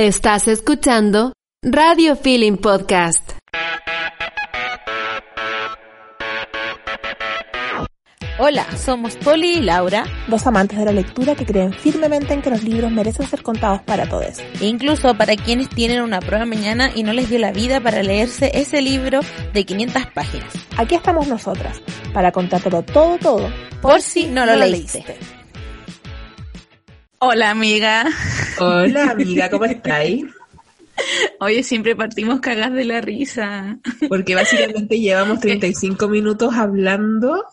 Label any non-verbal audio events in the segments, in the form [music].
Estás escuchando Radio Feeling Podcast. Hola, somos Poli y Laura, dos amantes de la lectura que creen firmemente en que los libros merecen ser contados para todos. E incluso para quienes tienen una prueba mañana y no les dio la vida para leerse ese libro de 500 páginas. Aquí estamos nosotras, para contártelo todo, todo, por, si no lo, leíste. Hola amiga. Hola [laughs] amiga, ¿cómo estáis? Oye, siempre partimos cagas de la risa. Porque básicamente [laughs] llevamos 35 minutos hablando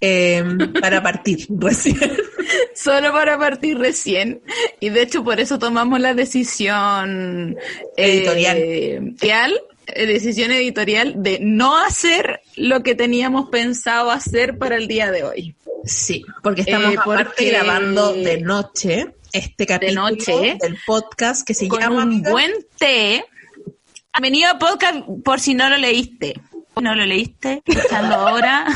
em, para partir recién. [laughs] Solo para partir recién. Y de hecho por eso tomamos la decisión editorial. Eh, decisión editorial de no hacer lo que teníamos pensado hacer para el día de hoy. Sí, porque estamos eh, grabando de noche este capítulo del podcast que se con llama un buen té. Bienvenido a podcast por si no lo leíste. ¿No lo leíste? Escuchando ahora.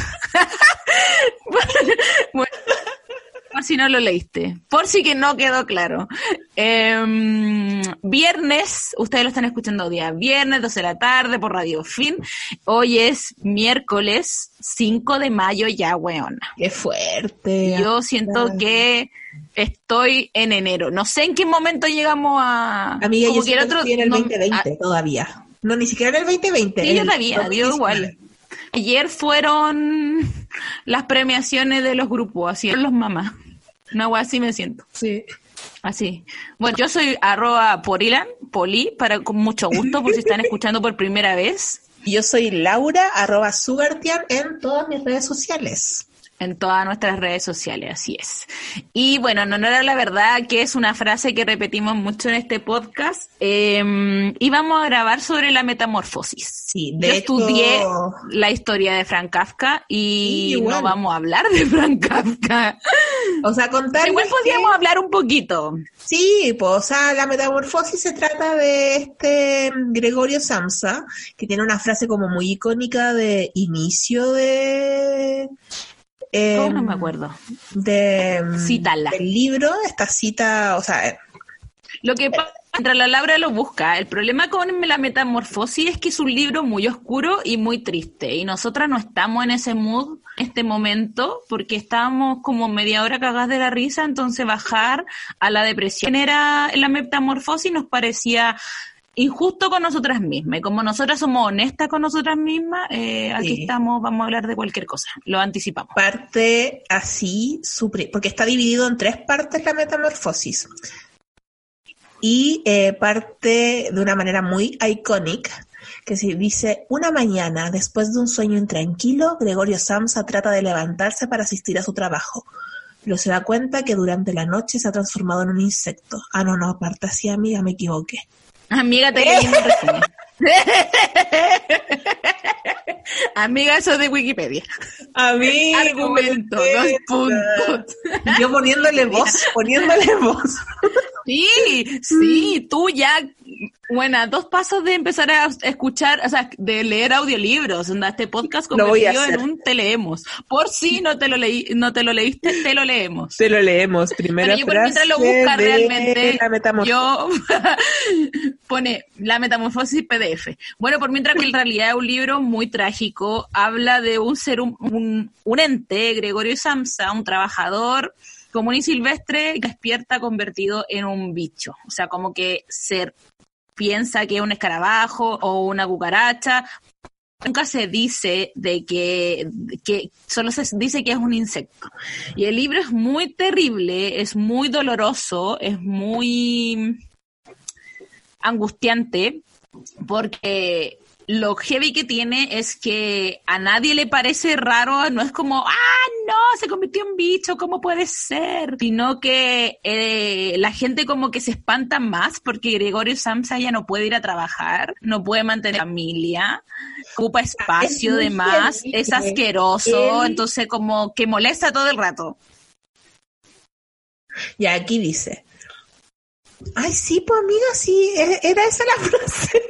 [laughs] bueno, por si no lo leíste, por si que no quedó claro. Em, viernes, ustedes lo están escuchando día viernes, 12 de la tarde por Radio Fin. Hoy es miércoles 5 de mayo ya, weona. Qué fuerte. Yo siento que estoy en enero. No sé en qué momento llegamos a... Amiga, yo estoy en el 2020 todavía. No, ni siquiera en el 2020. Sí, yo todavía, dio igual. Ayer fueron las premiaciones de los grupos, así los mamás. No, así me siento. Sí. Así. Bueno, yo soy arroba porilan, poli, para, con mucho gusto, por si están [laughs] escuchando por primera vez. Yo soy Laura, arroba sugartian en todas mis redes sociales en todas nuestras redes sociales, así es. Y bueno, no era la verdad que es una frase que repetimos mucho en este podcast. Eh, íbamos a grabar sobre la metamorfosis. Sí, de Yo estudié la historia de Frank Kafka y no vamos a hablar de Frank Kafka. O sea, contar. Igual podríamos hablar un poquito. Sí, pues, o sea, la metamorfosis se trata de este Gregorio Samsa, que tiene una frase como muy icónica de inicio de no me acuerdo. De, Cítala. Del libro, esta cita, o sea... Eh, lo que pasa, mientras la Laura lo busca, el problema con la metamorfosis es que es un libro muy oscuro y muy triste. Y nosotras no estamos en ese mood en este momento porque estábamos como media hora cagadas de la risa, entonces bajar a la depresión era la metamorfosis nos parecía injusto con nosotras mismas. Y como nosotras somos honestas con nosotras mismas, eh, aquí estamos, vamos a hablar de cualquier cosa. Lo anticipamos. Parte así, porque está dividido en tres partes la metamorfosis. Y eh, parte de una manera muy icónica, que se dice, una mañana, después de un sueño intranquilo, Gregorio Samsa trata de levantarse para asistir a su trabajo. Pero se da cuenta que durante la noche se ha transformado en un insecto. Ah, no, no, aparte así, amiga, me equivoqué. Amiga, te reseña. [laughs] Amiga, eso de Wikipedia. Amiga, argumento, dos puntos. Yo poniéndole voz, poniéndole voz. Sí, sí, tú ya bueno, dos pasos de empezar a escuchar, o sea, de leer audiolibros, este podcast convertido en un te leemos. Por si no te lo leí, no te lo leíste, te lo leemos. Te lo leemos, primera yo mientras lo busca realmente, yo [laughs] pone la metamorfosis PDF. Bueno, por mientras que en realidad es un libro muy trágico, habla de un ser, un, un ente, Gregorio Samsa, un trabajador común y silvestre despierta convertido en un bicho. O sea, como que ser piensa que es un escarabajo o una cucaracha. Nunca se dice de que, que solo se dice que es un insecto. Y el libro es muy terrible, es muy doloroso, es muy angustiante, porque lo heavy que tiene es que a nadie le parece raro, no es como, ah, no, se convirtió en bicho, ¿cómo puede ser? Sino que eh, la gente como que se espanta más porque Gregorio Samsa ya no puede ir a trabajar, no puede mantener familia, ocupa espacio de más, es asqueroso, entonces como que molesta todo el rato. Y aquí dice, ay, sí, pues amiga, sí, e-, era esa la [laughs] frase.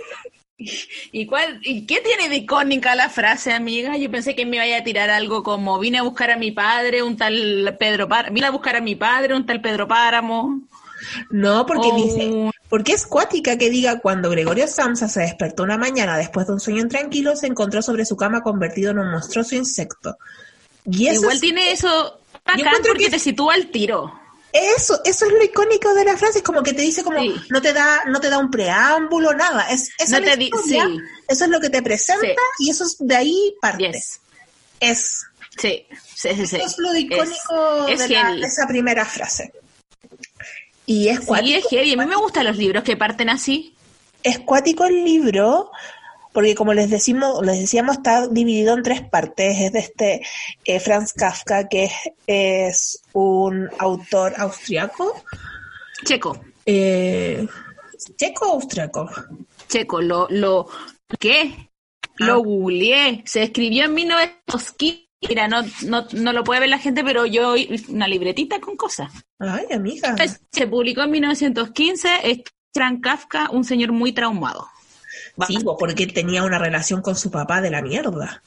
[laughs] ¿Y, cuál, ¿Y qué tiene de icónica la frase, amiga? Yo pensé que me iba a tirar algo como vine a buscar a mi padre, un tal Pedro Páramo, vine a buscar a mi padre, un tal Pedro Páramo. No, porque dice, porque es cuática que diga cuando Gregorio Samsa se despertó una mañana después de un sueño tranquilo, se encontró sobre su cama convertido en un monstruoso insecto. Y Igual tiene eso acá porque te sitúa el tiro. Eso, eso es lo icónico de la frase, es como que te dice como no te da, no te da un preámbulo, nada. Es, eso, eso es lo que te presenta y eso es de ahí parte. Es. Sí, sí, sí, Eso es lo icónico de, esa primera frase. Y es cuático. es heavy. A mí me gustan los libros que parten así. Es cuático el libro, porque como les decimos, les decíamos, está dividido en tres partes. Es de este eh, Franz Kafka, que es, un autor austriaco. Checo. Eh, ¿Checo o austriaco? Checo, lo, lo, ¿qué? Lo ah. googleé. Se escribió en 1915. Mira, no, no, no lo puede ver la gente, pero yo una libretita con cosas. Ay, amiga. Se publicó en 1915. Es Franz Kafka, un señor muy traumado. Sí, porque tenía una relación con su papá de la mierda.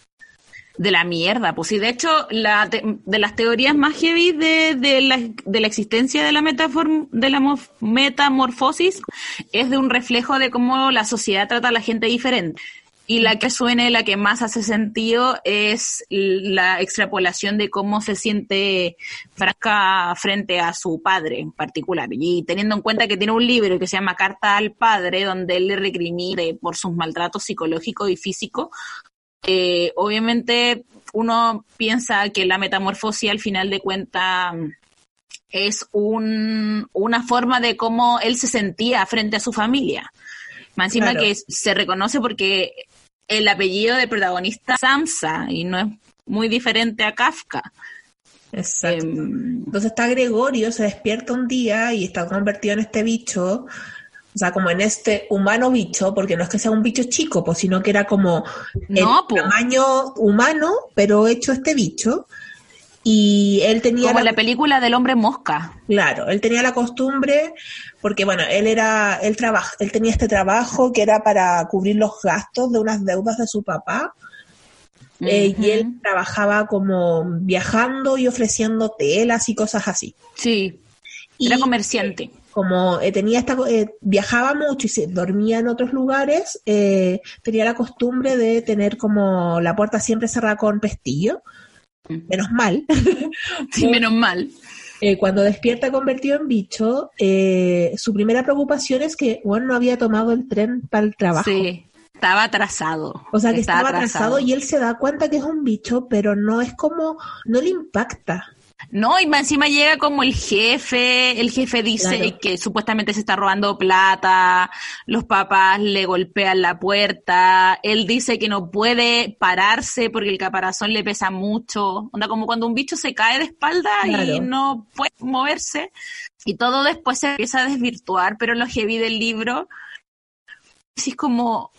De la mierda, pues sí. De hecho, la de las teorías más heavy de, de, la, de la existencia de la, de la metamorfosis es de un reflejo de cómo la sociedad trata a la gente diferente. Y la que suene, la que más hace sentido es la extrapolación de cómo se siente Frasca frente a su padre en particular. Y teniendo en cuenta que tiene un libro que se llama Carta al Padre, donde él le recrimina por sus maltratos psicológicos y físicos, eh, obviamente uno piensa que la metamorfosis al final de cuentas es un, una forma de cómo él se sentía frente a su familia. Más encima que se reconoce porque el apellido del protagonista Samsa y no es muy diferente a Kafka. Exacto. Em, Entonces está Gregorio, se despierta un día y está convertido en este bicho, o sea, como en este humano bicho, porque no es que sea un bicho chico, pues, sino que era como el tamaño humano, pero hecho este bicho. Y él tenía... Como la, la película del hombre mosca. Claro, él tenía la costumbre, porque bueno, él era, él trabaja, él tenía este trabajo que era para cubrir los gastos de unas deudas de su papá. Eh, y él trabajaba como viajando y ofreciendo telas y cosas así. Sí, era comerciante. Como eh, tenía esta, eh, viajaba mucho y se dormía en otros lugares, tenía la costumbre de tener como la puerta siempre cerrada con pestillo menos mal. [laughs] sí, menos mal. Eh, cuando despierta convertido en bicho, eh, su primera preocupación es que Juan no había tomado el tren para el trabajo. Sí, estaba atrasado. O sea, que estaba atrasado y él se da cuenta que es un bicho, pero no es como, no le impacta. No, y encima llega como el jefe, el jefe dice que supuestamente se está robando plata, los papás le golpean la puerta, él dice que no puede pararse porque el caparazón le pesa mucho, onda como cuando un bicho se cae de espalda y no puede moverse, y todo después se empieza a desvirtuar, pero lo heavy del libro, es como,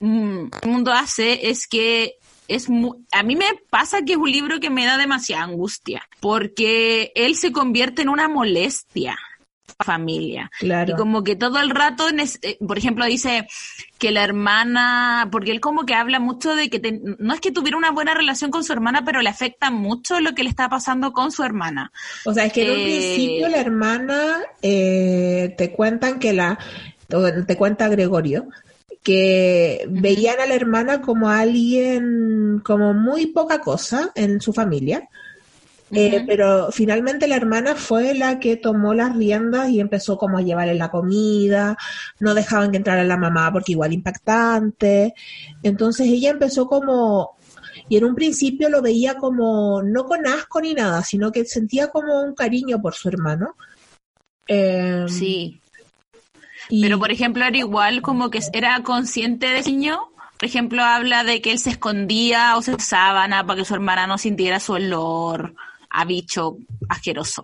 mm, el mundo hace es que es a mí me pasa que es un libro que me da demasiada angustia, porque él se convierte en una molestia familia. Y como que todo el rato, eh, por ejemplo, dice que la hermana, porque él como que habla mucho de que no es que tuviera una buena relación con su hermana, pero le afecta mucho lo que le está pasando con su hermana. O sea, es que en un eh, principio la hermana eh, te cuentan que la, te cuenta Gregorio, que veían a la hermana como alguien, como muy poca cosa en su familia. Eh, pero finalmente la hermana fue la que tomó las riendas y empezó como a llevarle la comida, no dejaban que entrara la mamá porque igual impactante. Entonces ella empezó como, y en un principio lo veía como, no con asco ni nada, sino que sentía como un cariño por su hermano. Em, sí. Pero, por ejemplo, era igual como que era consciente de niño. Por ejemplo, habla de que él se escondía o se sábana para que su hermana no sintiera su olor a bicho asqueroso.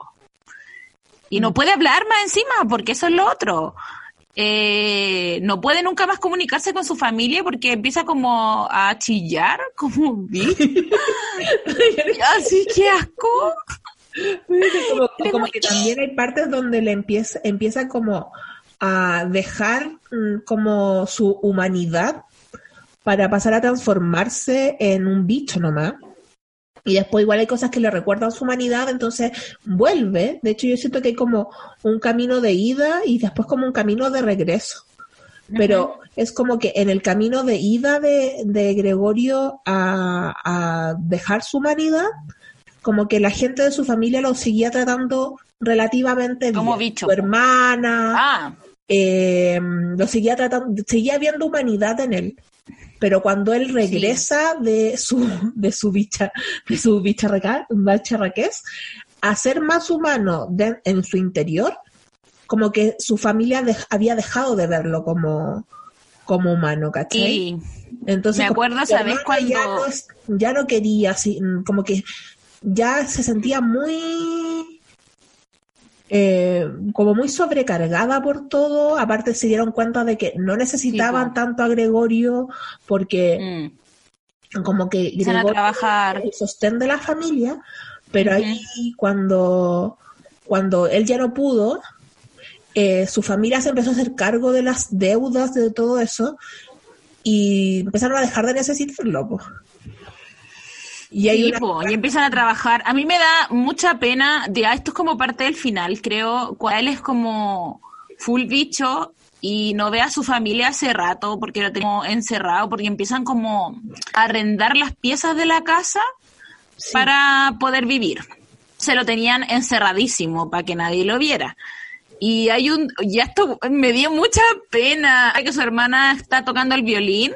Y no puede hablar más encima, porque eso es lo otro. Eh, no puede nunca más comunicarse con su familia porque empieza como a chillar, como un bicho. [laughs] Así que asco. Como, que también hay partes donde le empieza, empieza como a dejar mm, como su humanidad para pasar a transformarse en un bicho nomás. y después igual hay cosas que le recuerdan su humanidad, entonces vuelve. De hecho, yo siento que hay como un camino de ida y después como un camino de regreso. Pero es como que en el camino de ida de, de Gregorio a, a, dejar su humanidad, como que la gente de su familia lo seguía tratando relativamente como bien. Bicho. Su hermana, Ah, eh, lo seguía tratando, seguía viendo humanidad en él. Pero cuando él regresa de su, de su bicha, de su bicharraquez, a ser más humano de- en su interior, como que su familia había dejado de verlo como, como humano, ¿cachai? y Entonces, me acuerdo, ¿sabes hermana Ya cuando- no, ya no quería, así, como que ya se sentía muy. Eh, como muy sobrecargada por todo. Aparte, se dieron cuenta de que no necesitaban tanto a Gregorio porque, mm, como que Gregorio trabajar. el sostén de la familia, pero ahí cuando, cuando él ya no pudo, eh, su familia se empezó a hacer cargo de las deudas, de todo eso, y empezaron a dejar de necesitarlo. po. Y Sí, una- y empiezan a trabajar. A mí me da mucha pena, ya esto es como parte del final, creo, él es como full bicho y no ve a su familia hace rato porque lo tengo encerrado, porque empiezan como a arrendar las piezas de la casa sí, para poder vivir. Se lo tenían encerradísimo para que nadie lo viera. Y hay un, y esto me dio mucha pena, que su hermana está tocando el violín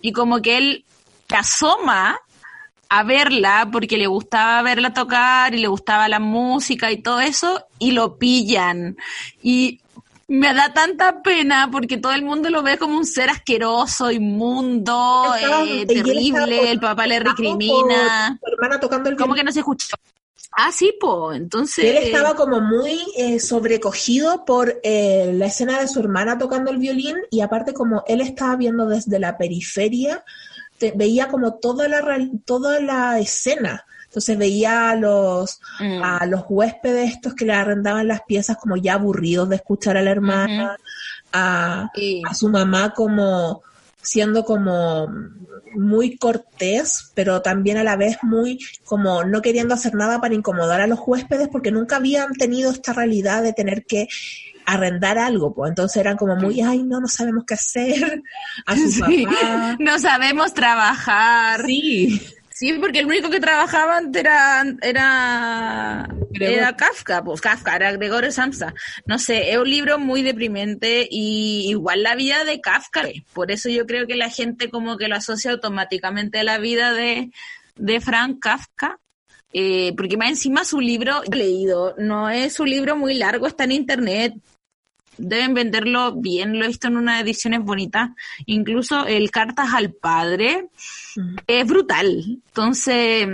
y como que él asoma a verla porque le gustaba verla tocar y le gustaba la música y todo eso y lo pillan. Y me da tanta pena porque todo el mundo lo ve como un ser asqueroso, inmundo, Estaba- eh, terrible, el papá le por recrimina. su hermana tocando el ¿Cómo violín. que no se escuchó? Ah, sí, po. Entonces. Él estaba como muy eh, sobrecogido por eh, la escena de su hermana tocando el violín y aparte como él estaba viendo desde la periferia, te- veía como toda la, toda la escena. Entonces veía a los, Mm. a los huéspedes estos que le arrendaban las piezas como ya aburridos de escuchar a la hermana, a, Sí. a su mamá como siendo como muy cortés, pero también a la vez muy como no queriendo hacer nada para incomodar a los huéspedes porque nunca habían tenido esta realidad de tener que arrendar algo, pues entonces eran como muy, ay, no, no sabemos qué hacer, [laughs] a su Sí, papá. no sabemos trabajar. Sí, Sí, porque el único que trabajaba era, era, Gregor- era Kafka, pues Kafka, era Gregorio Samsa. No sé, es un libro muy deprimente y igual la vida de Kafka. Por eso yo creo que la gente como que lo asocia automáticamente a la vida de, de Frank Kafka. Eh, porque más encima su libro, he leído, no es un libro muy largo, está en internet, deben venderlo bien, lo he visto en unas ediciones bonitas, incluso el Cartas al Padre es brutal. Entonces,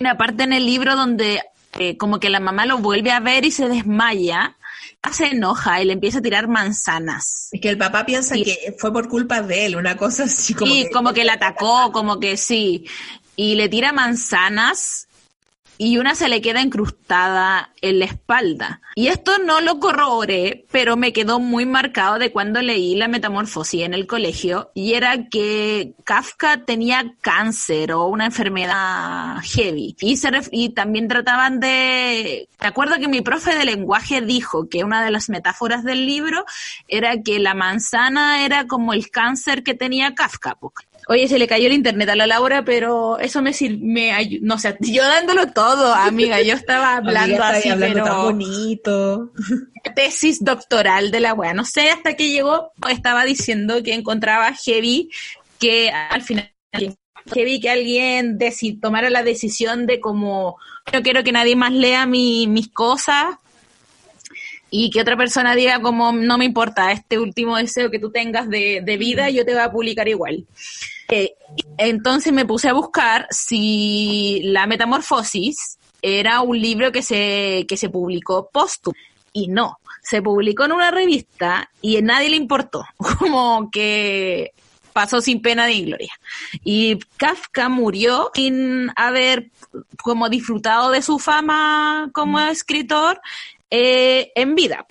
una parte en el libro donde eh, como que la mamá lo vuelve a ver y se desmaya, se enoja y le empieza a tirar manzanas. es que el papá piensa Sí. que fue por culpa de él, una cosa así como y que- como que la atacó, como que sí. Y le tira manzanas y una se le queda incrustada en la espalda. Y esto no lo corroboré, pero me quedó muy marcado de cuando leí la metamorfosis en el colegio y era que Kafka tenía cáncer o una enfermedad heavy. Y, y también trataban de... Me acuerdo que mi profe de lenguaje dijo que una de las metáforas del libro era que la manzana era como el cáncer que tenía Kafka. Oye, se le cayó el internet a la Laura, pero eso me sirve, no sé, [laughs] yo dándolo todo, amiga, yo estaba hablando Amiga, así, hablando tan pero bonito. [laughs] tesis doctoral de la wea. No sé hasta que llegó, estaba diciendo que encontraba heavy que al final heavy que alguien tomara la decisión de como no quiero que nadie más lea mi- mis cosas y que otra persona diga como no me importa este último deseo que tú tengas de, de vida yo te voy a publicar igual Eh, entonces me puse a buscar si la metamorfosis era un libro que se que se publicó póstumo y no se publicó en una revista y a nadie le importó [laughs] como que pasó sin pena ni gloria. Y Kafka murió sin haber como disfrutado de su fama como escritor eh, en vida.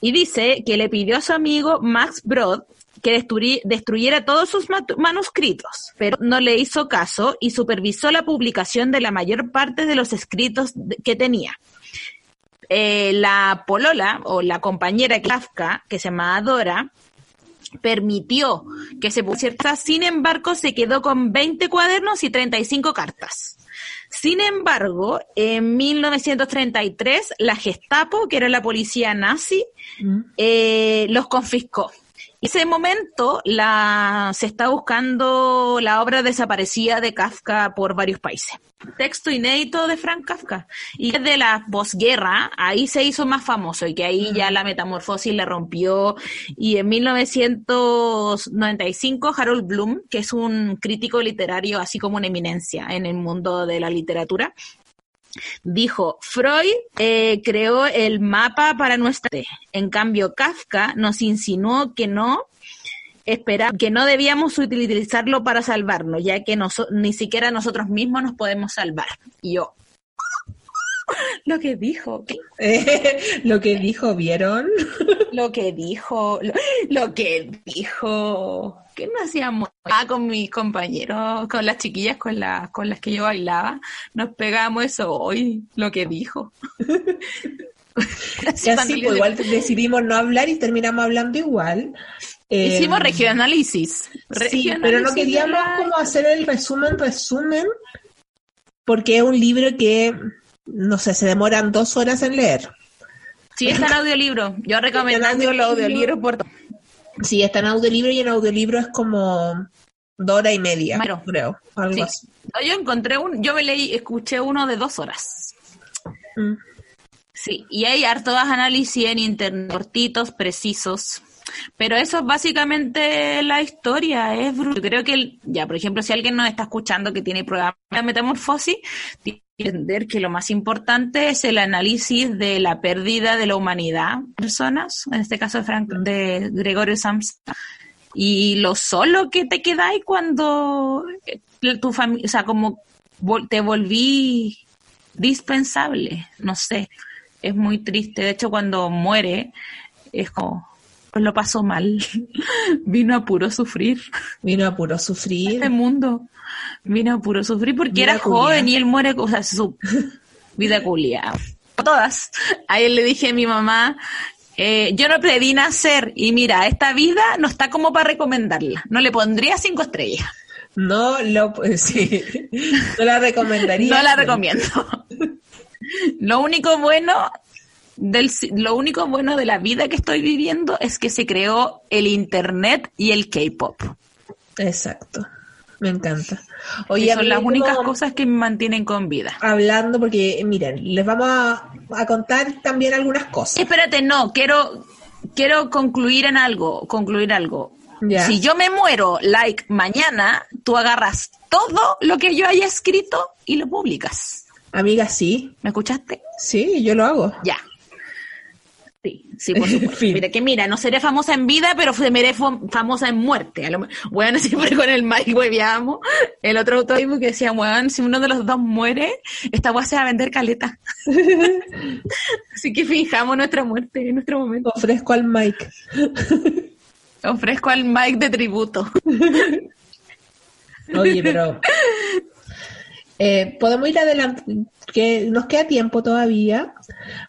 Y dice que le pidió a su amigo Max Brod que destruyera todos sus manuscritos, pero no le hizo caso y supervisó la publicación de la mayor parte de los escritos que tenía. Eh, la polola o la compañera Kafka, que se llamaba Dora, permitió que se pusiera, sin embargo, se quedó con 20 cuadernos y 35 cartas. Sin embargo, en 1933, la Gestapo, que era la policía nazi, mm. eh, los confiscó. Ese momento la, se está buscando la obra desaparecida de Kafka por varios países. Texto inédito de Frank Kafka. Y desde la posguerra, ahí se hizo más famoso y que ahí ya la metamorfosis le rompió. Y en 1995, Harold Bloom, que es un crítico literario, así como una eminencia en el mundo de la literatura, Dijo, Freud eh, creó el mapa para nuestra... En cambio, Kafka nos insinuó que no espera, que no debíamos utilizarlo para salvarnos, ya que ni siquiera nosotros mismos nos podemos salvar. Yo, lo que dijo. lo que dijo, ¿vieron? lo que dijo, lo, que dijo. ¿Qué nos hacíamos? Ah, con mis compañeros, con las chiquillas con, las con las que yo bailaba, nos pegamos eso hoy, lo que dijo. [laughs] [laughs] así, pues, igual decidimos no hablar y terminamos hablando igual. Hicimos eh, regionanálisis. Sí, pero no queríamos como hacer el resumen, resumen, porque es un libro que no sé, se demoran dos horas en leer. Sí, está en [laughs] audiolibro. Yo recomiendo el audiolibro por Sí, está en audiolibro y en audiolibro es como dos horas y media, creo. Algo así. Yo encontré un, yo me leí, escuché uno de dos horas. Mm. Sí, y hay hartos análisis en internet, cortitos, precisos. Pero eso es básicamente la historia, es Yo creo que, ya, por ejemplo, si alguien nos está escuchando que tiene pruebas de metamorfosis, tiene entender que lo más importante es el análisis de la pérdida de la humanidad personas, en este caso de, Gregorio Samsa, y lo solo que te quedáis cuando eh, tu familia, o sea, como te volví dispensable, no sé, es muy triste. De hecho, cuando muere, es como, lo pasó mal. [laughs] Vino a puro sufrir. Vino a puro sufrir. Este mundo. Vino a puro sufrir porque era joven y él muere, o sea, su vida culia. Todas. A él le dije a mi mamá, eh, yo no pedí nacer y mira, esta vida no está como para recomendarla. No le pondría cinco estrellas. No lo, [laughs] sí, no la recomendaría. no la recomiendo. [laughs] Lo único bueno lo único bueno de la vida que estoy viviendo es que se creó el Internet y el K-Pop. Exacto. Me encanta. Oye, son las únicas cosas que me mantienen con vida. Hablando, porque miren, les vamos a, contar también algunas cosas. Espérate, no, quiero, quiero concluir en algo, concluir algo. Si yo me muero, like, mañana, tú agarras todo lo que yo haya escrito y lo publicas. Amiga, sí. ¿Me escuchaste? Sí, yo lo hago. Ya. Sí, sí, por supuesto. [laughs] Mira, que mira, no seré famosa en vida, pero seré famosa en muerte. bueno, [laughs] siempre con el Mike hueveamos. El otro autor que decía, weón, si uno de los dos muere, esta weá se va a vender caleta. [laughs] Así que fijamos nuestra muerte en nuestro momento. Ofrezco al Mike. Ofrezco al Mike de tributo. Oye, pero eh, podemos ir adelante, que nos queda tiempo todavía.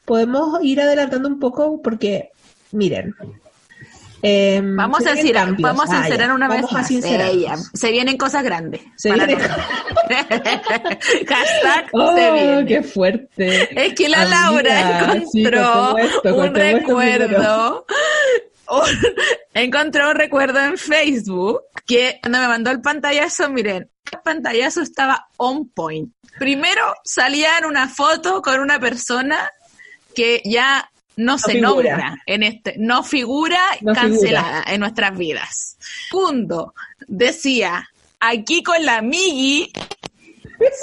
Podemos ir adelantando un poco porque, miren. Em, vamos a decir, vamos a ah, sincerar una vez más. se vienen cosas grandes. Se vienen... [laughs] Hashtag oh, se viene. qué fuerte. Es que la Laura encontró un recuerdo. [laughs] encontró un recuerdo en Facebook que cuando me mandó el pantallazo, miren, pantallazo estaba on point. Primero salía en una foto con una persona que ya no, se nombra en este, no figura cancelada en nuestras vidas. Segundo, decía, aquí con la Migi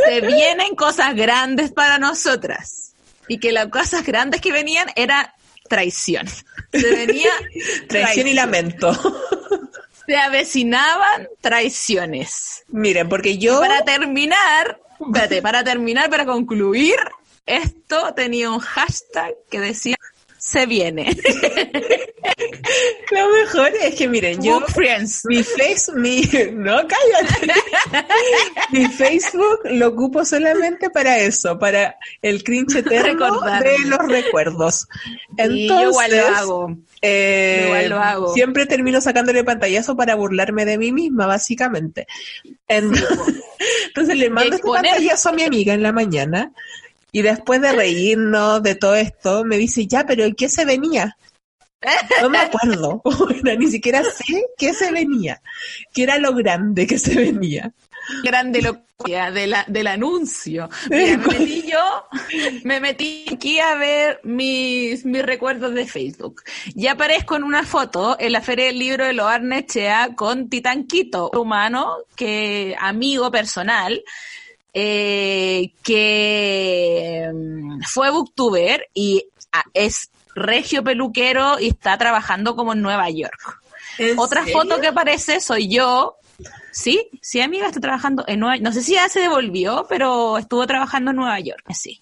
se [laughs] vienen cosas grandes para nosotras. Y que las cosas grandes que venían era traición. Se venía [laughs] traición y lamento se avecinaban traiciones. Miren, porque yo... Para terminar, espérate, para terminar, para concluir, esto tenía un hashtag que decía se viene. [laughs] Lo mejor es que miren, yo mi Facebook, mi no cállate. [laughs] mi Facebook lo ocupo solamente para eso, para el cringe eterno de los recuerdos. Entonces, igual lo hago. Eh, igual lo hago. Siempre termino sacándole pantallazo para burlarme de mí misma, básicamente. [laughs] Entonces le mando este pantallazo a mi amiga en la mañana y después de reírnos de todo esto, me dice, ya, pero ¿en qué se venía? No me acuerdo, [laughs] ni siquiera sé qué se venía, qué era lo grande que se venía. Grande lo de la, del anuncio. [laughs] me metí yo, me metí aquí a ver mis, mis recuerdos de Facebook. Y aparezco en una foto en la Feria del Libro de Loarnechea con Titanquito, humano, que amigo personal, eh, que mm, fue booktuber y ah, es regio peluquero y está trabajando como en Nueva York. Otra foto que aparece soy yo. Sí, sí, amiga, está trabajando en Nueva No sé si ya se devolvió, pero estuvo trabajando en Nueva York. Sí.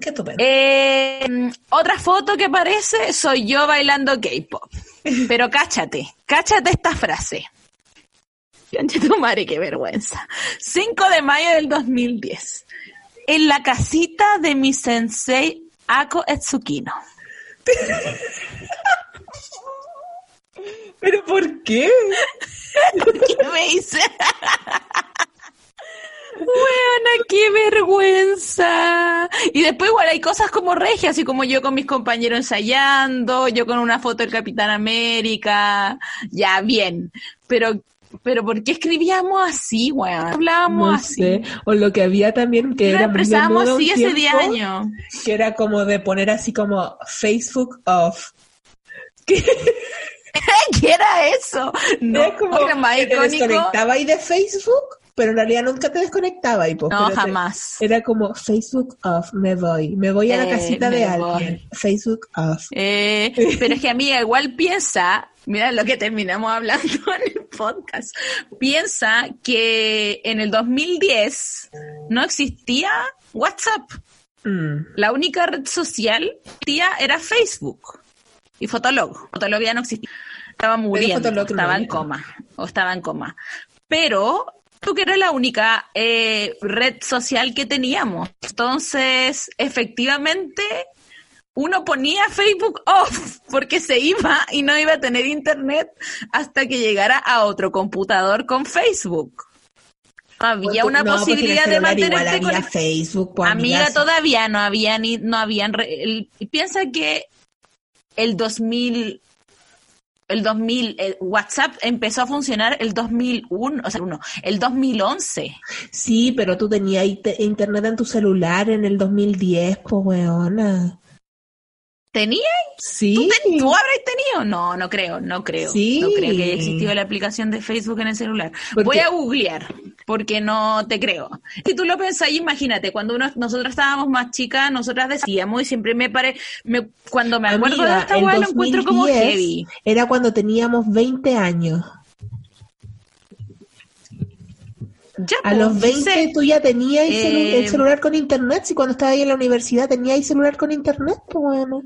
qué eh, otra foto que aparece soy yo bailando K-pop. [laughs] Pero cáchate, cáchate esta frase. [laughs] tu madre, qué vergüenza. 5 de mayo del 2010. En la casita de mi sensei Ako Etsukino. ¿Pero por qué? ¿Qué me hice? Buena, qué vergüenza. Y después igual hay cosas como regias, así como yo con mis compañeros ensayando, yo con una foto del Capitán América, ya bien. Pero pero ¿por qué escribíamos así, weón? Hablábamos así. O lo que había también que era expresamos así ese día año. Que era como de poner así como Facebook off. [laughs] [laughs] ¿Qué, era eso? No, era como que te desconectaba ahí de Facebook, pero en realidad nunca te desconectaba y pues, No, jamás. era como Facebook off, me voy, me voy a la eh, casita de alguien. Facebook off. Eh, [laughs] pero es que amiga, igual piensa Mira lo que terminamos hablando [laughs] en el podcast. Piensa que en el 2010 no existía WhatsApp. Mm. La única red social era Facebook y Fotolog. Fotolog ya no existía. Estaba muriendo, estaba en coma o estaba en coma. Pero que era la única eh, red social que teníamos. Entonces, efectivamente, uno ponía Facebook off porque se iba y no iba a tener internet hasta que llegara a otro computador con Facebook. Había una posibilidad de mantenerte con Facebook. Pues, amiga, todavía no había ni no habían piensa que el 2000 el 2000 el WhatsApp empezó a funcionar el 2001, o sea, uno, el 2011. Sí, pero tú tenías internet en tu celular en el 2010, pues weona. ¿Tenía? Sí. ¿Tú, habréis tenido? No, no creo, no creo. Sí. No creo que haya existido la aplicación de Facebook en el celular. Voy a googlear, porque no te creo. Si tú lo pensás, imagínate, cuando uno, nosotros estábamos más chicas, nosotras decíamos, y siempre me pare, me, cuando me acuerdo de esta weá, lo encuentro como heavy. Era cuando teníamos 20 años. Ya, a los 20 pues, tú ya tenías el eh, celular con internet, si cuando estabas ahí en la universidad tenías celular con internet, pues bueno.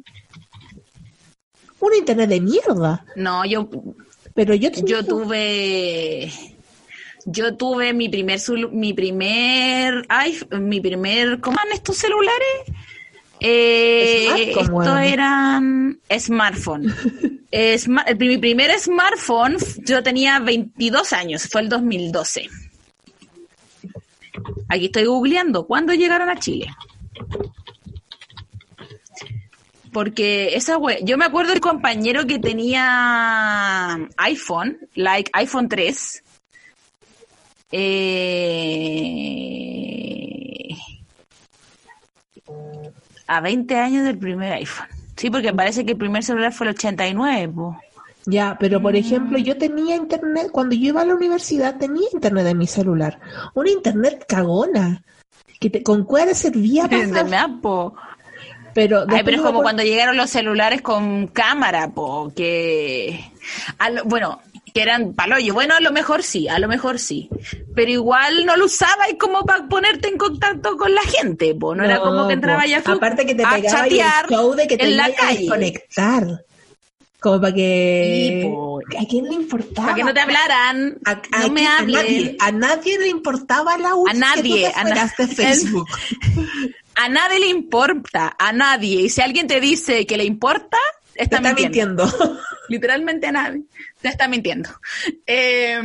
Un internet de mierda. No, yo pero yo, yo tuve yo tuve mi primer mi primer ay, mi primer ¿cómo eran estos celulares? Eh, estos eran smartphone. [laughs] mi primer smartphone yo tenía 22 años, fue el 2012. Aquí estoy googleando. ¿Cuándo llegaron a Chile? Porque esa web, yo me acuerdo del compañero que tenía iPhone, like iPhone 3. Eh, a 20 años del primer iPhone. Sí, porque parece que el primer celular fue el 89. Po. Ya, pero por ejemplo, yo tenía internet, cuando yo iba a la universidad tenía internet en mi celular. Una internet cagona. Que te, ¿Con cuál servía [laughs] para Pero, Ay, pero es como cuando llegaron los celulares con cámara, po, que... bueno, que eran paloyo. Bueno, a lo mejor sí, a lo mejor sí. Pero igual no lo usaba y como para ponerte en contacto con la gente, po. No, era como que entraba ya Aparte que te a chatear el de que te en la calle. conectar. Como para que... ¿A quién le importaba? Para que no te hablaran. A, no me a nadie, a nadie, le importaba la A nadie. a nadie. [laughs] Facebook. a nadie le importa. A nadie. Y si alguien te dice que le importa, está, mintiendo. [laughs] Literalmente a nadie. Te está mintiendo. Eh,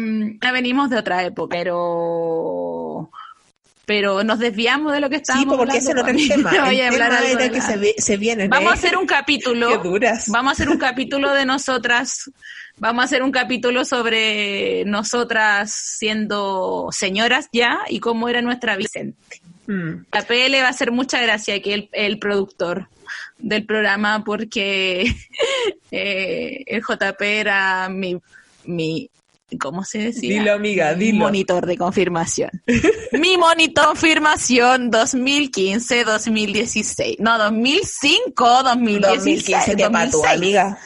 venimos de otra época, pero pero nos desviamos de lo que estábamos Sí, porque ese no es [laughs] el tema. Hablar que se, viene. Vamos a hacer un [laughs] capítulo. duras. Vamos a hacer un capítulo de nosotras. Vamos a hacer un capítulo sobre nosotras siendo señoras ya y cómo era nuestra Vicente. Mm. A PL va a hacer mucha gracia que el, el productor del programa porque [laughs] eh, el JP era mi, mi, ¿cómo se decía? Dilo, amiga, dilo. Monitor de confirmación. [laughs] Mi monitor de confirmación 2015-2016. No, 2005, 2016. 2015, ¿qué tu amiga?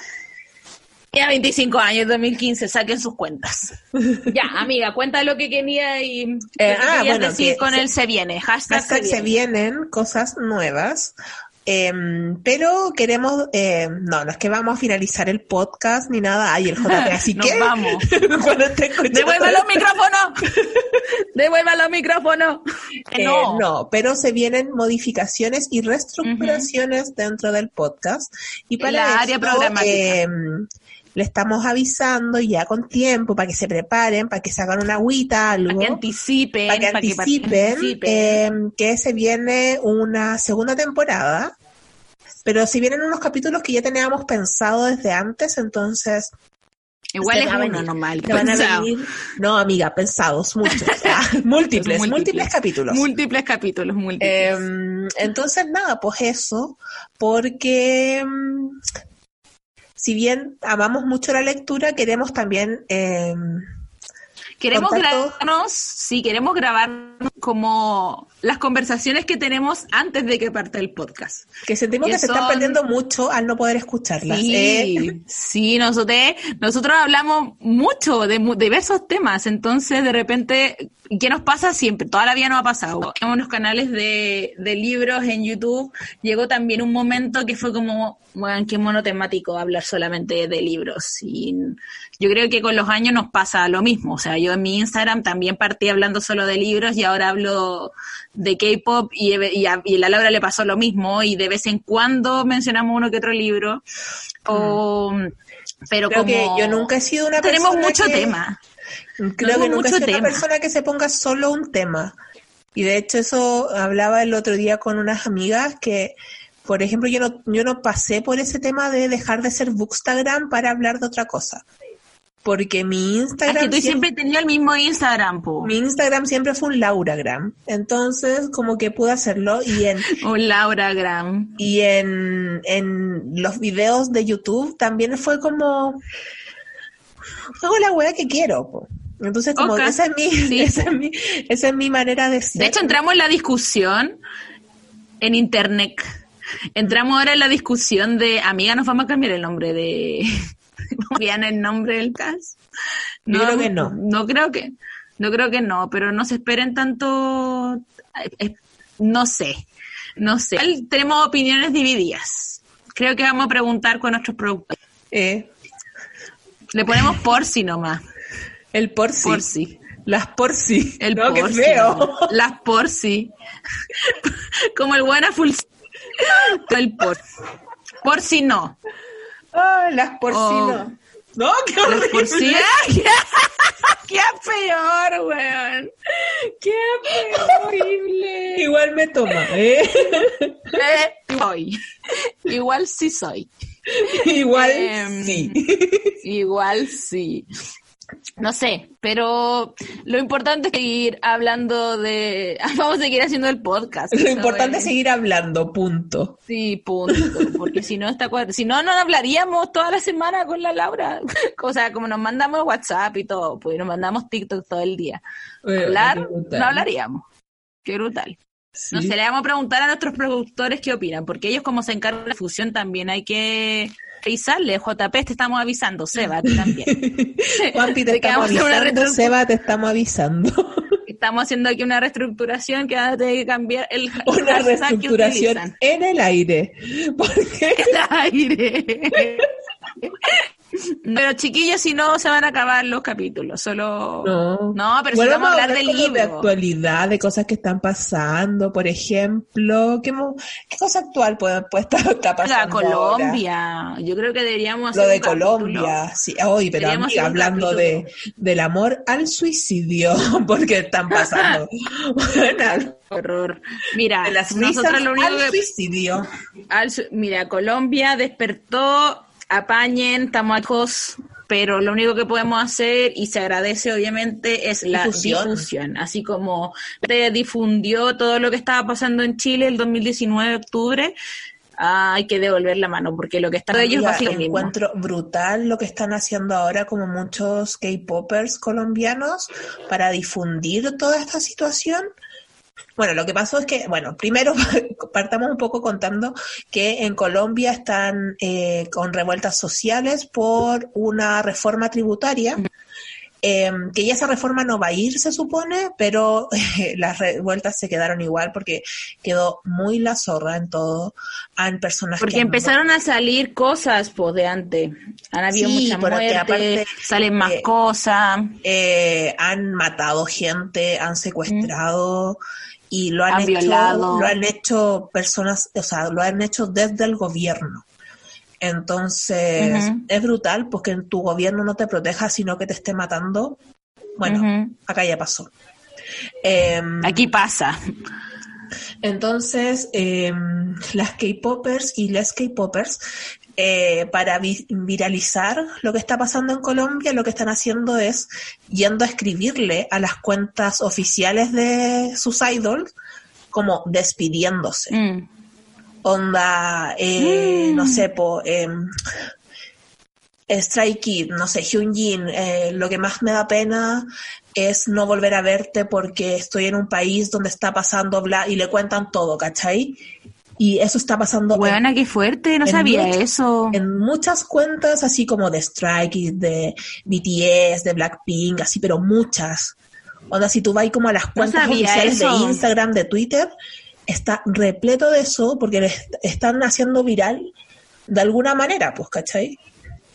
Ya 25 años, 2015, saquen sus cuentas. [laughs] ya, amiga, cuenta lo que quería y eh, ah, bueno, decir con el se viene. Hashtag, se, se vienen cosas nuevas. Em, pero queremos, eh, no, no es que vamos a finalizar el podcast ni nada. Ay, el JP, así [laughs] Nos que. vamos. [laughs] Devuelva los micrófonos. [laughs] Devuelva los micrófonos. Eh, no. no, pero se vienen modificaciones y reestructuraciones dentro del podcast. Y para La área programática le estamos avisando ya con tiempo para que se preparen, para que se hagan una agüita, algo. Para que anticipen. Para que anticipen, em, que, se viene una segunda temporada. Pero si vienen unos capítulos que ya teníamos pensado desde antes, entonces Igual es uno normal. no, amiga, pensados, muchos. [laughs] Ah, múltiples, múltiples, capítulos. Múltiples capítulos, múltiples. Em, entonces, nada, pues eso, porque si bien amamos mucho la lectura, queremos también... Eh, queremos grabarnos, sí, queremos grabar como las conversaciones que tenemos antes de que parte el podcast. Que sentimos que, se están perdiendo mucho al no poder escucharlas. Sí, ¿eh? sí nosotros, nosotros hablamos mucho de diversos temas, entonces de repente ¿qué nos pasa siempre? Toda la vida nos ha pasado. En unos canales de, de, libros en YouTube llegó también un momento que fue como, bueno, qué monotemático hablar solamente de libros. Y yo creo que con los años nos pasa lo mismo. O sea, yo en mi Instagram también partí hablando solo de libros y ahora hablo de K-pop y, y, a, la Laura le pasó lo mismo y de vez en cuando mencionamos uno que otro libro. O, mm. pero como que yo nunca he sido una tenemos mucho tema creo que nunca sido una persona que se ponga solo un tema y de hecho eso hablaba el otro día con unas amigas que por ejemplo yo no yo no pasé por ese tema de dejar de ser Bookstagram para hablar de otra cosa porque mi Instagram... Es que tú siempre, tenías el mismo Instagram, po. Mi Instagram siempre fue un Lauragram. Entonces, como que pude hacerlo y en... [laughs] un Lauragram. Y en, en los videos de YouTube también fue como... Hago la weá que quiero, po. Entonces, como esa, es mi, [laughs] esa, es mi, esa es mi manera de ser. De hecho, entramos en la discusión en internet. Entramos ahora en la discusión de, amiga, nos vamos a cambiar el nombre de [laughs] bien el nombre del caso. No, creo que no. No creo que, no creo que no, pero no se esperen tanto, no sé, no sé. Tenemos opiniones divididas. Creo que vamos a preguntar con nuestros productores. Eh. Le ponemos por si nomás. El por si. Por si. Las por si. El no, por feo. Las por si. [laughs] Como el buena full. [laughs] El por. Por si no. Oh, las porcinas. Oh. No, qué horrible. Porcinas. [laughs] qué peor, weón. Qué peor, horrible. Igual me toma, ¿eh? eh soy. Igual sí soy. Igual em, sí. Igual sí. No sé, pero lo importante es seguir hablando de... [laughs] Vamos a seguir haciendo el podcast. Lo importante es seguir hablando, punto. Sí, punto. Porque si no, está si no, no hablaríamos toda la semana con la Laura. [laughs] O sea, como nos mandamos WhatsApp y todo, pues nos mandamos TikTok todo el día. Hablar, no hablaríamos. Qué brutal. No sé, le vamos a preguntar a nuestros productores qué opinan, porque ellos como se encargan de la fusión también hay que y sale, JP, te estamos avisando, Seba, también. [laughs] Juanpi, te [laughs] estamos avisando, Seba, te estamos avisando. [laughs] Estamos haciendo aquí una reestructuración que va a tener que cambiar el Una reestructuración en el aire. qué? En el aire. Pero chiquillos, si no, se van a acabar los capítulos. Solo. No, pero si vamos a hablar del libro. De actualidad, de cosas que están pasando. Por ejemplo, ¿qué, qué cosa actual puede, puede estar, pasando? La Colombia. Yo creo que deberíamos hacer Lo de Colombia, sí. Hoy, pero hablando de, del amor al suicidio, [laughs] porque están pasando. [laughs] Horror. Mira, nosotros lo único al suicidio. mira, Colombia despertó apañen, estamos pero lo único que podemos hacer, y se agradece obviamente, es la difusión. Así como se difundió todo lo que estaba pasando en Chile el 2019, octubre, hay que devolver la mano, porque lo que está de ellos va a ser encuentro brutal lo que están haciendo ahora como muchos K-popers colombianos para difundir toda esta situación bueno, lo que pasó es que, bueno, primero [laughs] partamos un poco contando que en Colombia están eh, con revueltas sociales por una reforma tributaria. Em, que ya esa reforma no va a ir, se supone, pero [laughs] las revueltas se quedaron igual porque quedó muy la zorra en todo. Han personas porque empezaron a salir cosas de antes. Han habido muchas muertes, salen más eh, cosas. Eh, han matado gente, han secuestrado y lo han, hecho, lo han hecho personas, o sea, lo han hecho desde el gobierno. Entonces, es brutal porque tu gobierno no te proteja, sino que te esté matando. Bueno, acá ya pasó. Em, Aquí pasa. Entonces, em, las K-Poppers y les K-Poppers eh, para viralizar lo que está pasando en Colombia, lo que están haciendo es yendo a escribirle a las cuentas oficiales de sus idols, como despidiéndose. Mm. Onda, eh, mm. no sé, po, eh, Strike Kid, no sé, Hyunjin, eh, lo que más me da pena es no volver a verte porque estoy en un país donde está pasando bla y le cuentan todo, ¿cachai? Y eso está pasando. Buena, qué fuerte, no sabía eso. En muchas cuentas, así como de Strike, de BTS, de Blackpink, así, pero muchas. O sea, si tú vas como a las cuentas oficiales de Instagram, de Twitter, está repleto de eso porque le están haciendo viral de alguna manera, pues, ¿cachai?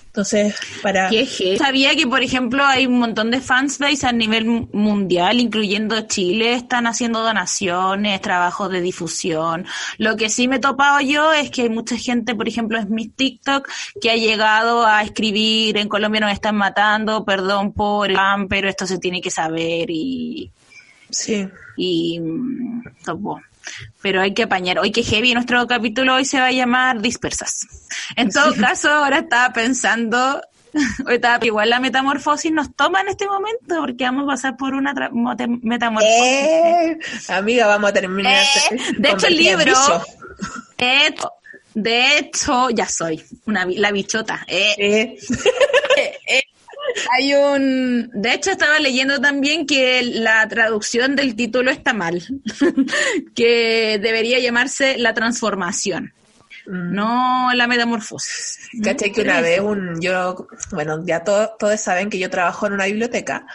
Entonces, para... Sabía que, por ejemplo, hay un montón de fansbase a nivel mundial, incluyendo Chile, están haciendo donaciones, trabajos de difusión. Lo que sí me he topado yo es que hay mucha gente, por ejemplo, es mi TikTok, que ha llegado a escribir, en Colombia nos están matando, perdón por el pero esto se tiene que saber y... Sí. Y... Mm, pero hay que apañar. Hoy que heavy, nuestro capítulo hoy se va a llamar Dispersas. En todo [laughs] caso, ahora estaba pensando, [laughs] estaba, igual la metamorfosis nos toma en este momento porque vamos a pasar por una metamorfosis. Eh, amiga, vamos a terminar. Eh, de hecho, el libro, de hecho, ya soy una, la bichota. Eh. Hay un, de hecho estaba leyendo también que la traducción del título está mal, [laughs] que debería llamarse la transformación. Mm. No la metamorfosis. Caché que una vez un, yo, bueno, ya todos saben que yo trabajo en una biblioteca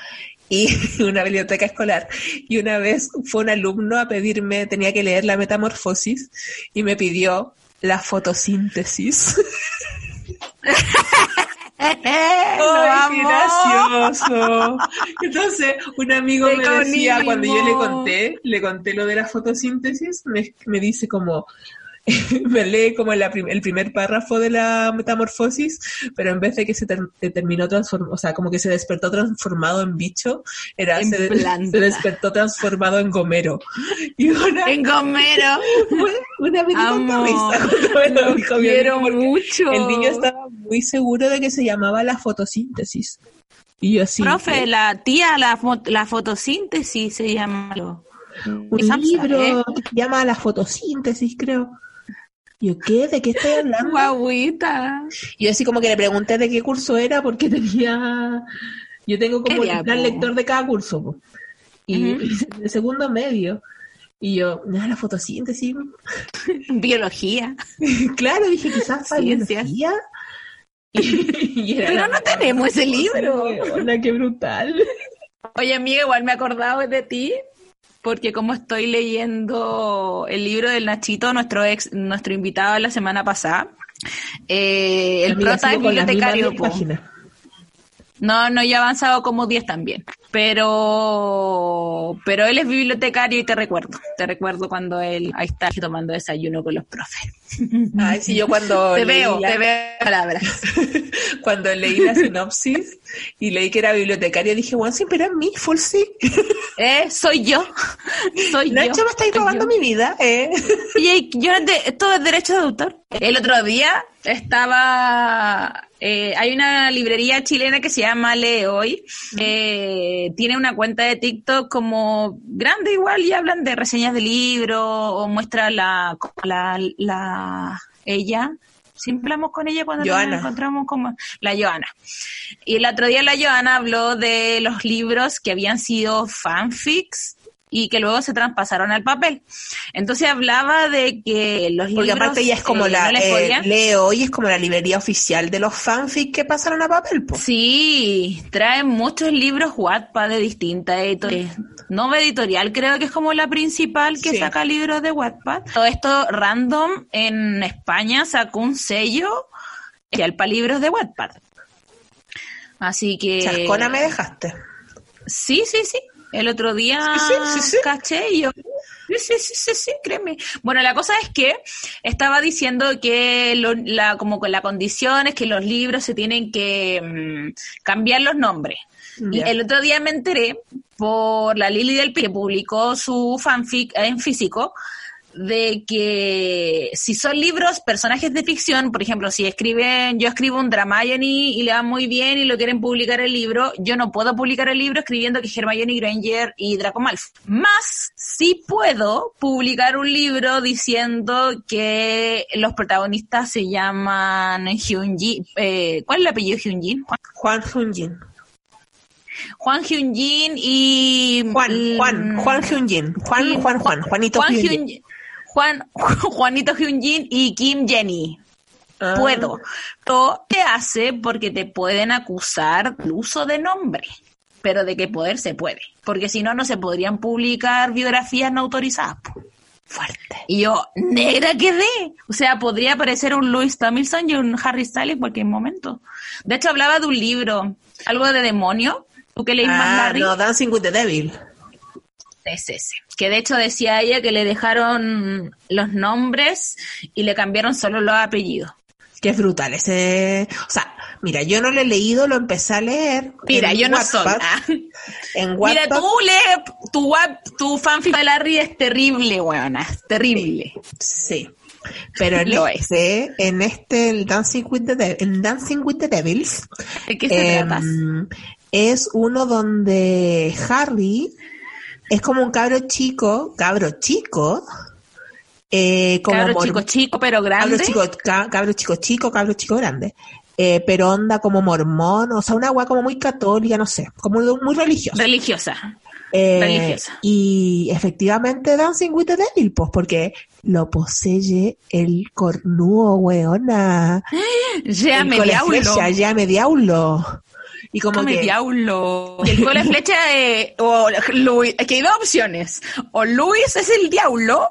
y [laughs] una biblioteca escolar. Y una vez fue un alumno a pedirme, tenía que leer la metamorfosis y me pidió la fotosíntesis. [laughs] [laughs] ¡Ay, qué gracioso! Entonces, un amigo me decía, cuando yo le conté, le conté lo de la fotosíntesis, me, me dice como, [laughs] me lee como el primer párrafo de la metamorfosis, pero en vez de que se terminó transformado, o sea, como que se despertó transformado en bicho, era se, despertó transformado en gomero. Y una, en gomero. [laughs] Una vez lo quiero mucho. El niño estaba muy seguro de que se llamaba la fotosíntesis. Y yo así. Profe, la tía, la, la fotosíntesis se llama. Un libro ¿eh? que se llama La fotosíntesis, creo. Yo, ¿qué? ¿De qué estoy [laughs] hablando? Guauita. Yo así como que le pregunté de qué curso era porque tenía... Yo tengo como el plan lector de cada curso. Y [laughs] de segundo medio. Y yo, nada, la fotosíntesis. [laughs] Biología. claro, dije, quizás para biología. Pero no tenemos ese libro. Hola, qué brutal. Oye, amiga, igual me he acordado de ti porque como estoy leyendo el libro del Nachito, nuestro ex, nuestro invitado la semana pasada, eh, el prota es bibliotecario. No, no, yo he avanzado como 10 también. Pero, pero él es bibliotecario y te recuerdo. Te recuerdo cuando él ahí está tomando desayuno con los profes. [laughs] Ay, sí, yo cuando. te veo, te veo palabras. [laughs] cuando leí la sinopsis y leí que era bibliotecario, dije, bueno, sí, pero es mí, full sí. Eh, soy yo. Soy Nacho, yo. me estáis robando mi vida, eh. Oye, yo, todo es derecho de autor. El otro día estaba eh, hay una librería chilena que se llama Lee Hoy. Eh, tiene una cuenta de TikTok como grande igual y hablan de reseñas de libros o muestra la, la, la ella. Siempre hablamos con ella cuando nos encontramos como la Joana. Y el otro día la Joana habló de los libros que habían sido fanfics y que luego se traspasaron al papel. Entonces hablaba de que los libros... Porque aparte ella es como eh, la... Eh, Leo y es como la librería oficial de los fanfics que pasaron a papel. Sí, traen muchos libros Wattpad de distintas editoriales. Nova Editorial creo que es como la principal que saca libros de Wattpad. Todo esto random en España sacó un sello especial para libros de Wattpad. Así que... Chascona me dejaste. Sí, sí, sí. El otro día caché y yo, sí, sí, sí, sí, créeme. Bueno, la cosa es que estaba diciendo que la, como con la condición es que los libros se tienen que mm, cambiar los nombres. Y el otro día me enteré por la Lili del que publicó su fanfic en físico de que si son libros, personajes de ficción, por ejemplo, si escriben, yo escribo un Hermione y le va muy bien y lo quieren publicar el libro, yo no puedo publicar el libro escribiendo que Hermione Granger y Draco Malfoy. Más, sí puedo publicar un libro diciendo que los protagonistas se llaman Hyunjin, eh, ¿cuál es el apellido Hyunjin? Juan, Juan Hyunjin. Juan Hyunjin y Juan, Juan, Juan Hyunjin, Juan, Juan, Juan, Juanito Juan Hyunjin. Juan, [laughs] Juanito Hyunjin y Kim Jenny. Ah. Puedo. Todo te hace porque te pueden acusar del uso de nombre, pero de qué poder se puede. Porque si no, no se podrían publicar biografías no autorizadas. Fuerte. Y yo, negra quedé. O sea, podría aparecer un Louis Tomlinson y un Harry Styles en cualquier momento. De hecho, hablaba de un libro, algo de demonio. ¿Tú qué leí más, ah, No, Dancing with the Devil es ese. Que de hecho decía ella que le dejaron los nombres y le cambiaron solo los apellidos. Que es brutal ese. O sea, mira, yo no lo he leído, lo empecé a leer. Mira, yo no soy. En Mira, tú lees tu, tu fanfic de Larry es terrible, weona. Es terrible. Sí. Pero en este, en este, el Dancing with the, Dancing with the Devils. ¿De qué se trata? Es uno donde Harry es como un cabro chico, cabro chico, eh, como cabro chico chico pero grande. Cabro chico, cabro chico chico, cabro chico grande. Eh, pero onda como mormón, o sea, una agua como muy católica, no sé, como muy religiosa. Religiosa. Eh, religiosa. Y efectivamente Dancing with the Devil, pues, porque lo posee el cornudo, weona. [gasps] Ya me diablo. Ya me diablo. Y como que... diablo. Y el cole flecha de... O Luis, es que hay dos opciones. O Luis es el diablo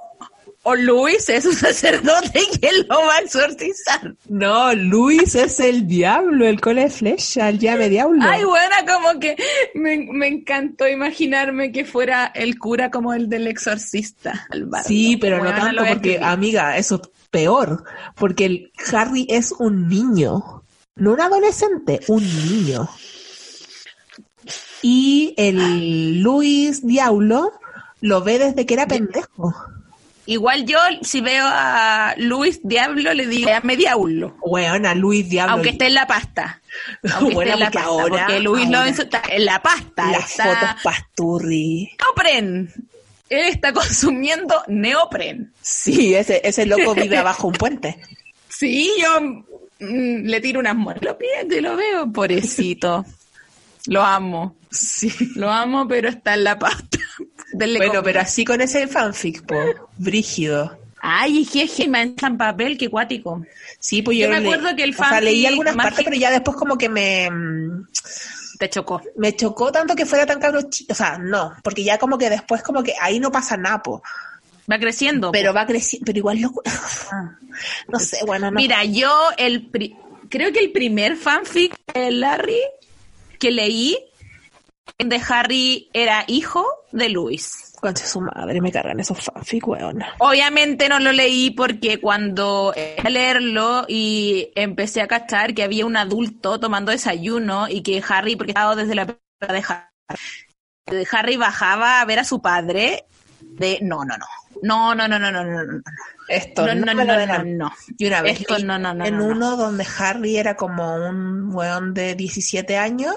o Luis es un sacerdote [laughs] que lo va a exorcizar. No, Luis es el diablo, el cole de flecha, el llave diablo. Ay, buena, como que me, me, encantó imaginarme que fuera el cura como el del exorcista. Sí, pero no tanto porque, amiga, eso es peor, porque el Harry es un niño, no un adolescente, un niño. Y el Luis Diablo lo ve desde que era pendejo. Igual yo, si veo a Luis Diablo, le digo, llame Diablo. Bueno, a Luis Diablo. Aunque esté en la pasta. Aunque esté en la pasta. porque Luis lo está en la pasta. Las fotos pasturri. Neopren. Él está [laughs] consumiendo neopren. Sí, ese, ese loco vive [laughs] abajo un puente. Sí, yo mm, le tiro unas pido y lo veo, pobrecito. Lo amo. Sí. Lo amo, pero está en la pasta. [laughs] bueno, pero así con ese fanfic, po. Brígido. Ay, qué gema en papel, qué cuático. Sí, pues yo, me acuerdo que el fan. O sea, leí algunas partes, pero ya después como que me. mm, Te chocó. Me chocó tanto que fuera tan cabrochito. O sea, no, porque ya como que después como que ahí no pasa nada, po. Va creciendo. Pero po. va creciendo, pero igual lo... [laughs] No sé, bueno, no. Mira, yo el pri- creo que el primer fanfic de Larry que leí de Harry era hijo de Luis. Concha su madre, me cargan esos fanfic, weón. Obviamente no lo leí porque cuando empecé a leerlo y empecé a cachar que había un adulto tomando desayuno y que Harry, porque estaba desde la de Harry, Harry bajaba a ver a su padre, de no, no, no. No, no, no, no, no, no, no. Esto No, no, no, no, no, no. Y una vez Esto no, no, no, en no, no. uno donde Harry era como un weón de 17 años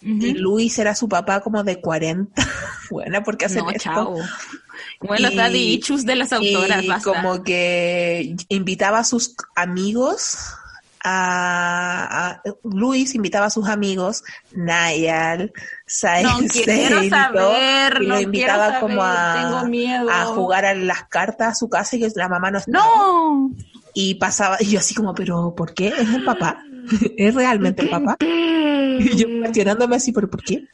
y Ujú. Luis era su papá como de 40. Buena, porque hacen No, esto? chao. Bueno, Y- daddy issues de las autoras, y basta. como que invitaba a sus amigos a, a- Luis invitaba a sus amigos Niall, Sael, No quiero y todo, lo invitaba como a, jugar a las cartas a su casa y que la mamá no estaba. No. Y pasaba, y yo así como, pero ¿por qué? ¿Es el papá? [laughs] ¿Es realmente el papá? Y yo cuestionándome así, ¿pero por qué?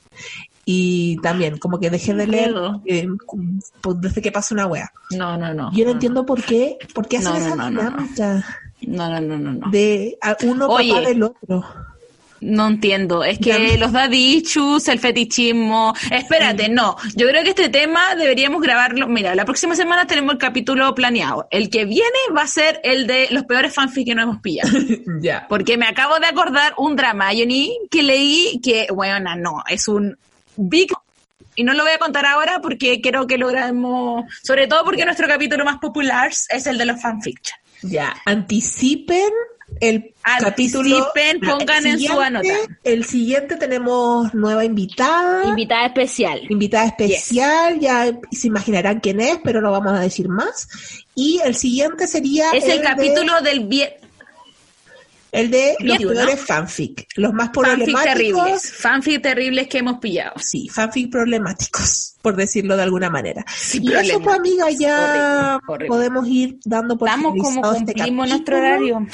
Y también, como que dejé de leer eh, pues, desde que pasó una wea. No, no, no. Yo no entiendo por qué, por qué hacen No, no, esa dinámica No, no, no, no, no. de a uno Oye. papá del otro. No entiendo. Es que los daddy issues, el fetichismo. Espérate, no. Yo creo que este tema deberíamos grabarlo. Mira, la próxima semana tenemos el capítulo planeado. El que viene va a ser el de los peores fanfics que no hemos pillado. [laughs] Ya. Porque me acabo de acordar un drama, Johnny, que leí que, bueno, no, es un big. Y no lo voy a contar ahora porque quiero que lo grabemos. Sobre todo porque nuestro capítulo más popular es el de los fanfiction. Ya. Anticipen el capítulo. Anticipen, el pongan en su anota. El siguiente tenemos nueva invitada. Invitada especial. invitada especial, ya se imaginarán quién es, pero no vamos a decir más. Y el siguiente sería Es el de- capítulo del vie- el de los 21. peores fanfic, los más fanfic problemáticos. terribles. Fanfic terribles que hemos pillado. Sí, fanfic problemáticos, por decirlo de alguna manera. y eso, pues, amiga, ya Horrible, horrible. podemos ir dando por Estamos como este cumplimos nuestro horario.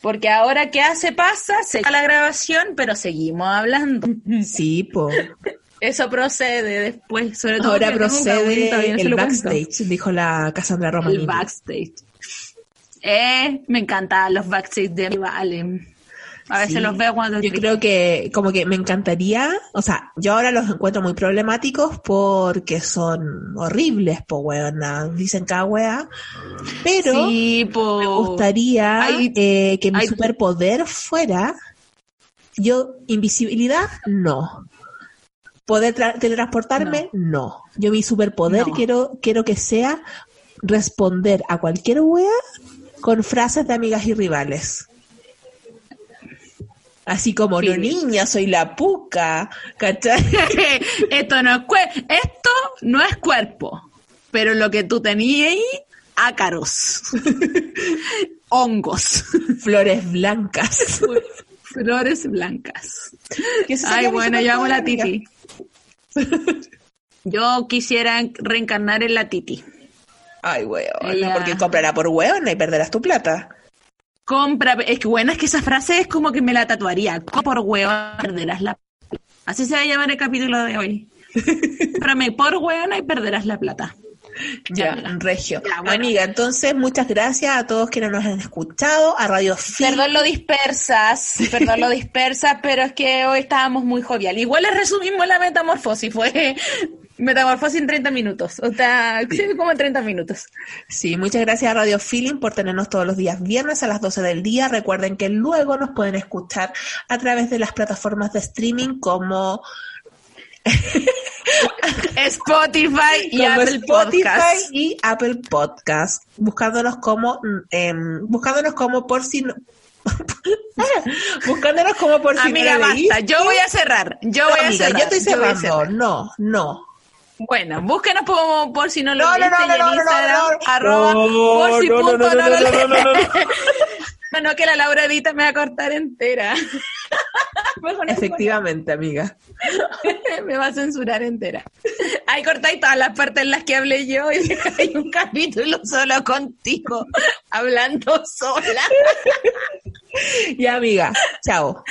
Porque ahora que hace pasa, se la grabación, pero seguimos hablando. Sí, pues. Eso procede después, sobre todo Ahora procede el cuento. backstage, dijo la Cassandra Romanini. El backstage. Eh, me encantaban los backstage de Vale. A veces Sí, los veo cuando Yo creo que como que me encantaría, o sea, yo ahora los encuentro muy problemáticos porque son horribles, po weona, dicen cada wea, pero sí, po. me gustaría eh, que mi superpoder fuera, yo, invisibilidad, no. Poder tra- teletransportarme, no. Yo mi superpoder No. quiero, quiero que sea responder a cualquier wea con frases de amigas y rivales. Así como, no niña, soy la puca, ¿cachai? [laughs] esto no es cuerpo, esto no es cuerpo, pero lo que tú tenías ahí, ácaros, [laughs] hongos, Flores blancas. flores blancas. Ay, bueno, yo amo la Titi. Yo quisiera reencarnar en la Titi. Ay, weón, porque comprará por weón y perderás tu plata. Compra, es que bueno, es que esa frase es como que me la tatuaría. Por hueón, perderás la plata. Así se va a llamar el capítulo de hoy. [laughs] Cómprame por hueón y perderás la plata. [laughs] Ya, regio. Ya, bueno. Amiga, entonces muchas gracias a todos quienes nos han escuchado, a Radio Fit. Perdón lo dispersas, [laughs] perdón lo dispersas, pero es que hoy estábamos muy jovial. Igual les resumimos la metamorfosis, fue [laughs] metamorfosis en 30 minutos, o sea, sí, como en 30 minutos. Sí, muchas gracias a Radio Feeling por tenernos todos los días viernes a las 12 del día. Recuerden que luego nos pueden escuchar a través de las plataformas de streaming como, [laughs] Spotify y como Apple Spotify Podcast. y Apple Podcast, buscándonos como, mm, em, buscándonos como por si no, [laughs] buscándonos como por si Amiga, no basta, yo voy a cerrar, yo No, voy a amiga, cerrar. yo estoy yo a cerrando. cerrar. No, no. Bueno, búsquenos por, por si no lo viste no, y no, en Instagram, no, no. arroba No, por si punto no, no no, lo no, no, no, no. No, [laughs] no, que la Laura Edita me va a cortar entera. Efectivamente, amiga. [laughs] me va a censurar entera. Ahí cortáis todas las partes en las que hablé yo y hay un capítulo solo contigo, hablando sola. Ya, amiga, chao.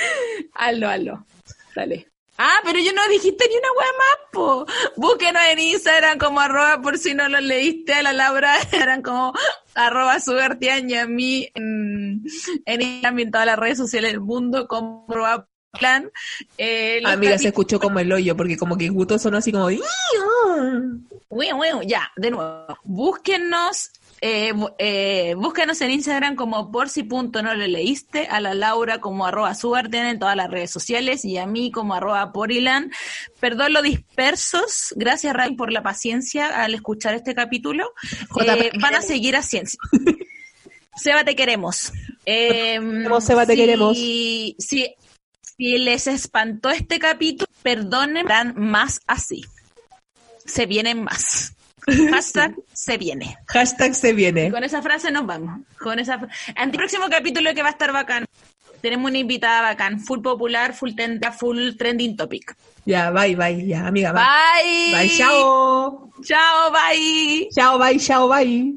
Hazlo, hazlo. Dale. Ah, pero yo no dijiste ni una wea más, po. Búsquenos en Instagram como arroba por si no lo leíste a la Laura, [laughs] eran como arroba sugartian y a mí en, en Instagram y en todas las redes sociales del mundo como arroba plan. Eh, Amiga, se escuchó como el hoyo, porque como que Guto sonó así como... Ya, de nuevo. Búsquenos eh, eh, búscanos en Instagram como por si punto no lo leíste, a la Laura como arroba subarten en todas las redes sociales y a mí como arroba porilan. Perdón lo dispersos, gracias Ray por la paciencia al escuchar este capítulo. Eh, van a seguir haciendo. Seba, te queremos. Eh, [laughs] Seba, te queremos. Si, si les espantó este capítulo, perdonen, más así. Se vienen más. [laughs] Hashtag se viene. Hashtag se viene. con esa frase nos vamos. Con esa el próximo capítulo que va a estar bacán. Tenemos una invitada bacán, full popular, full, full trending topic. Ya, bye, bye, ya, amiga. Bye. Bye, chao. Chao, bye. Chao, bye, chao, bye.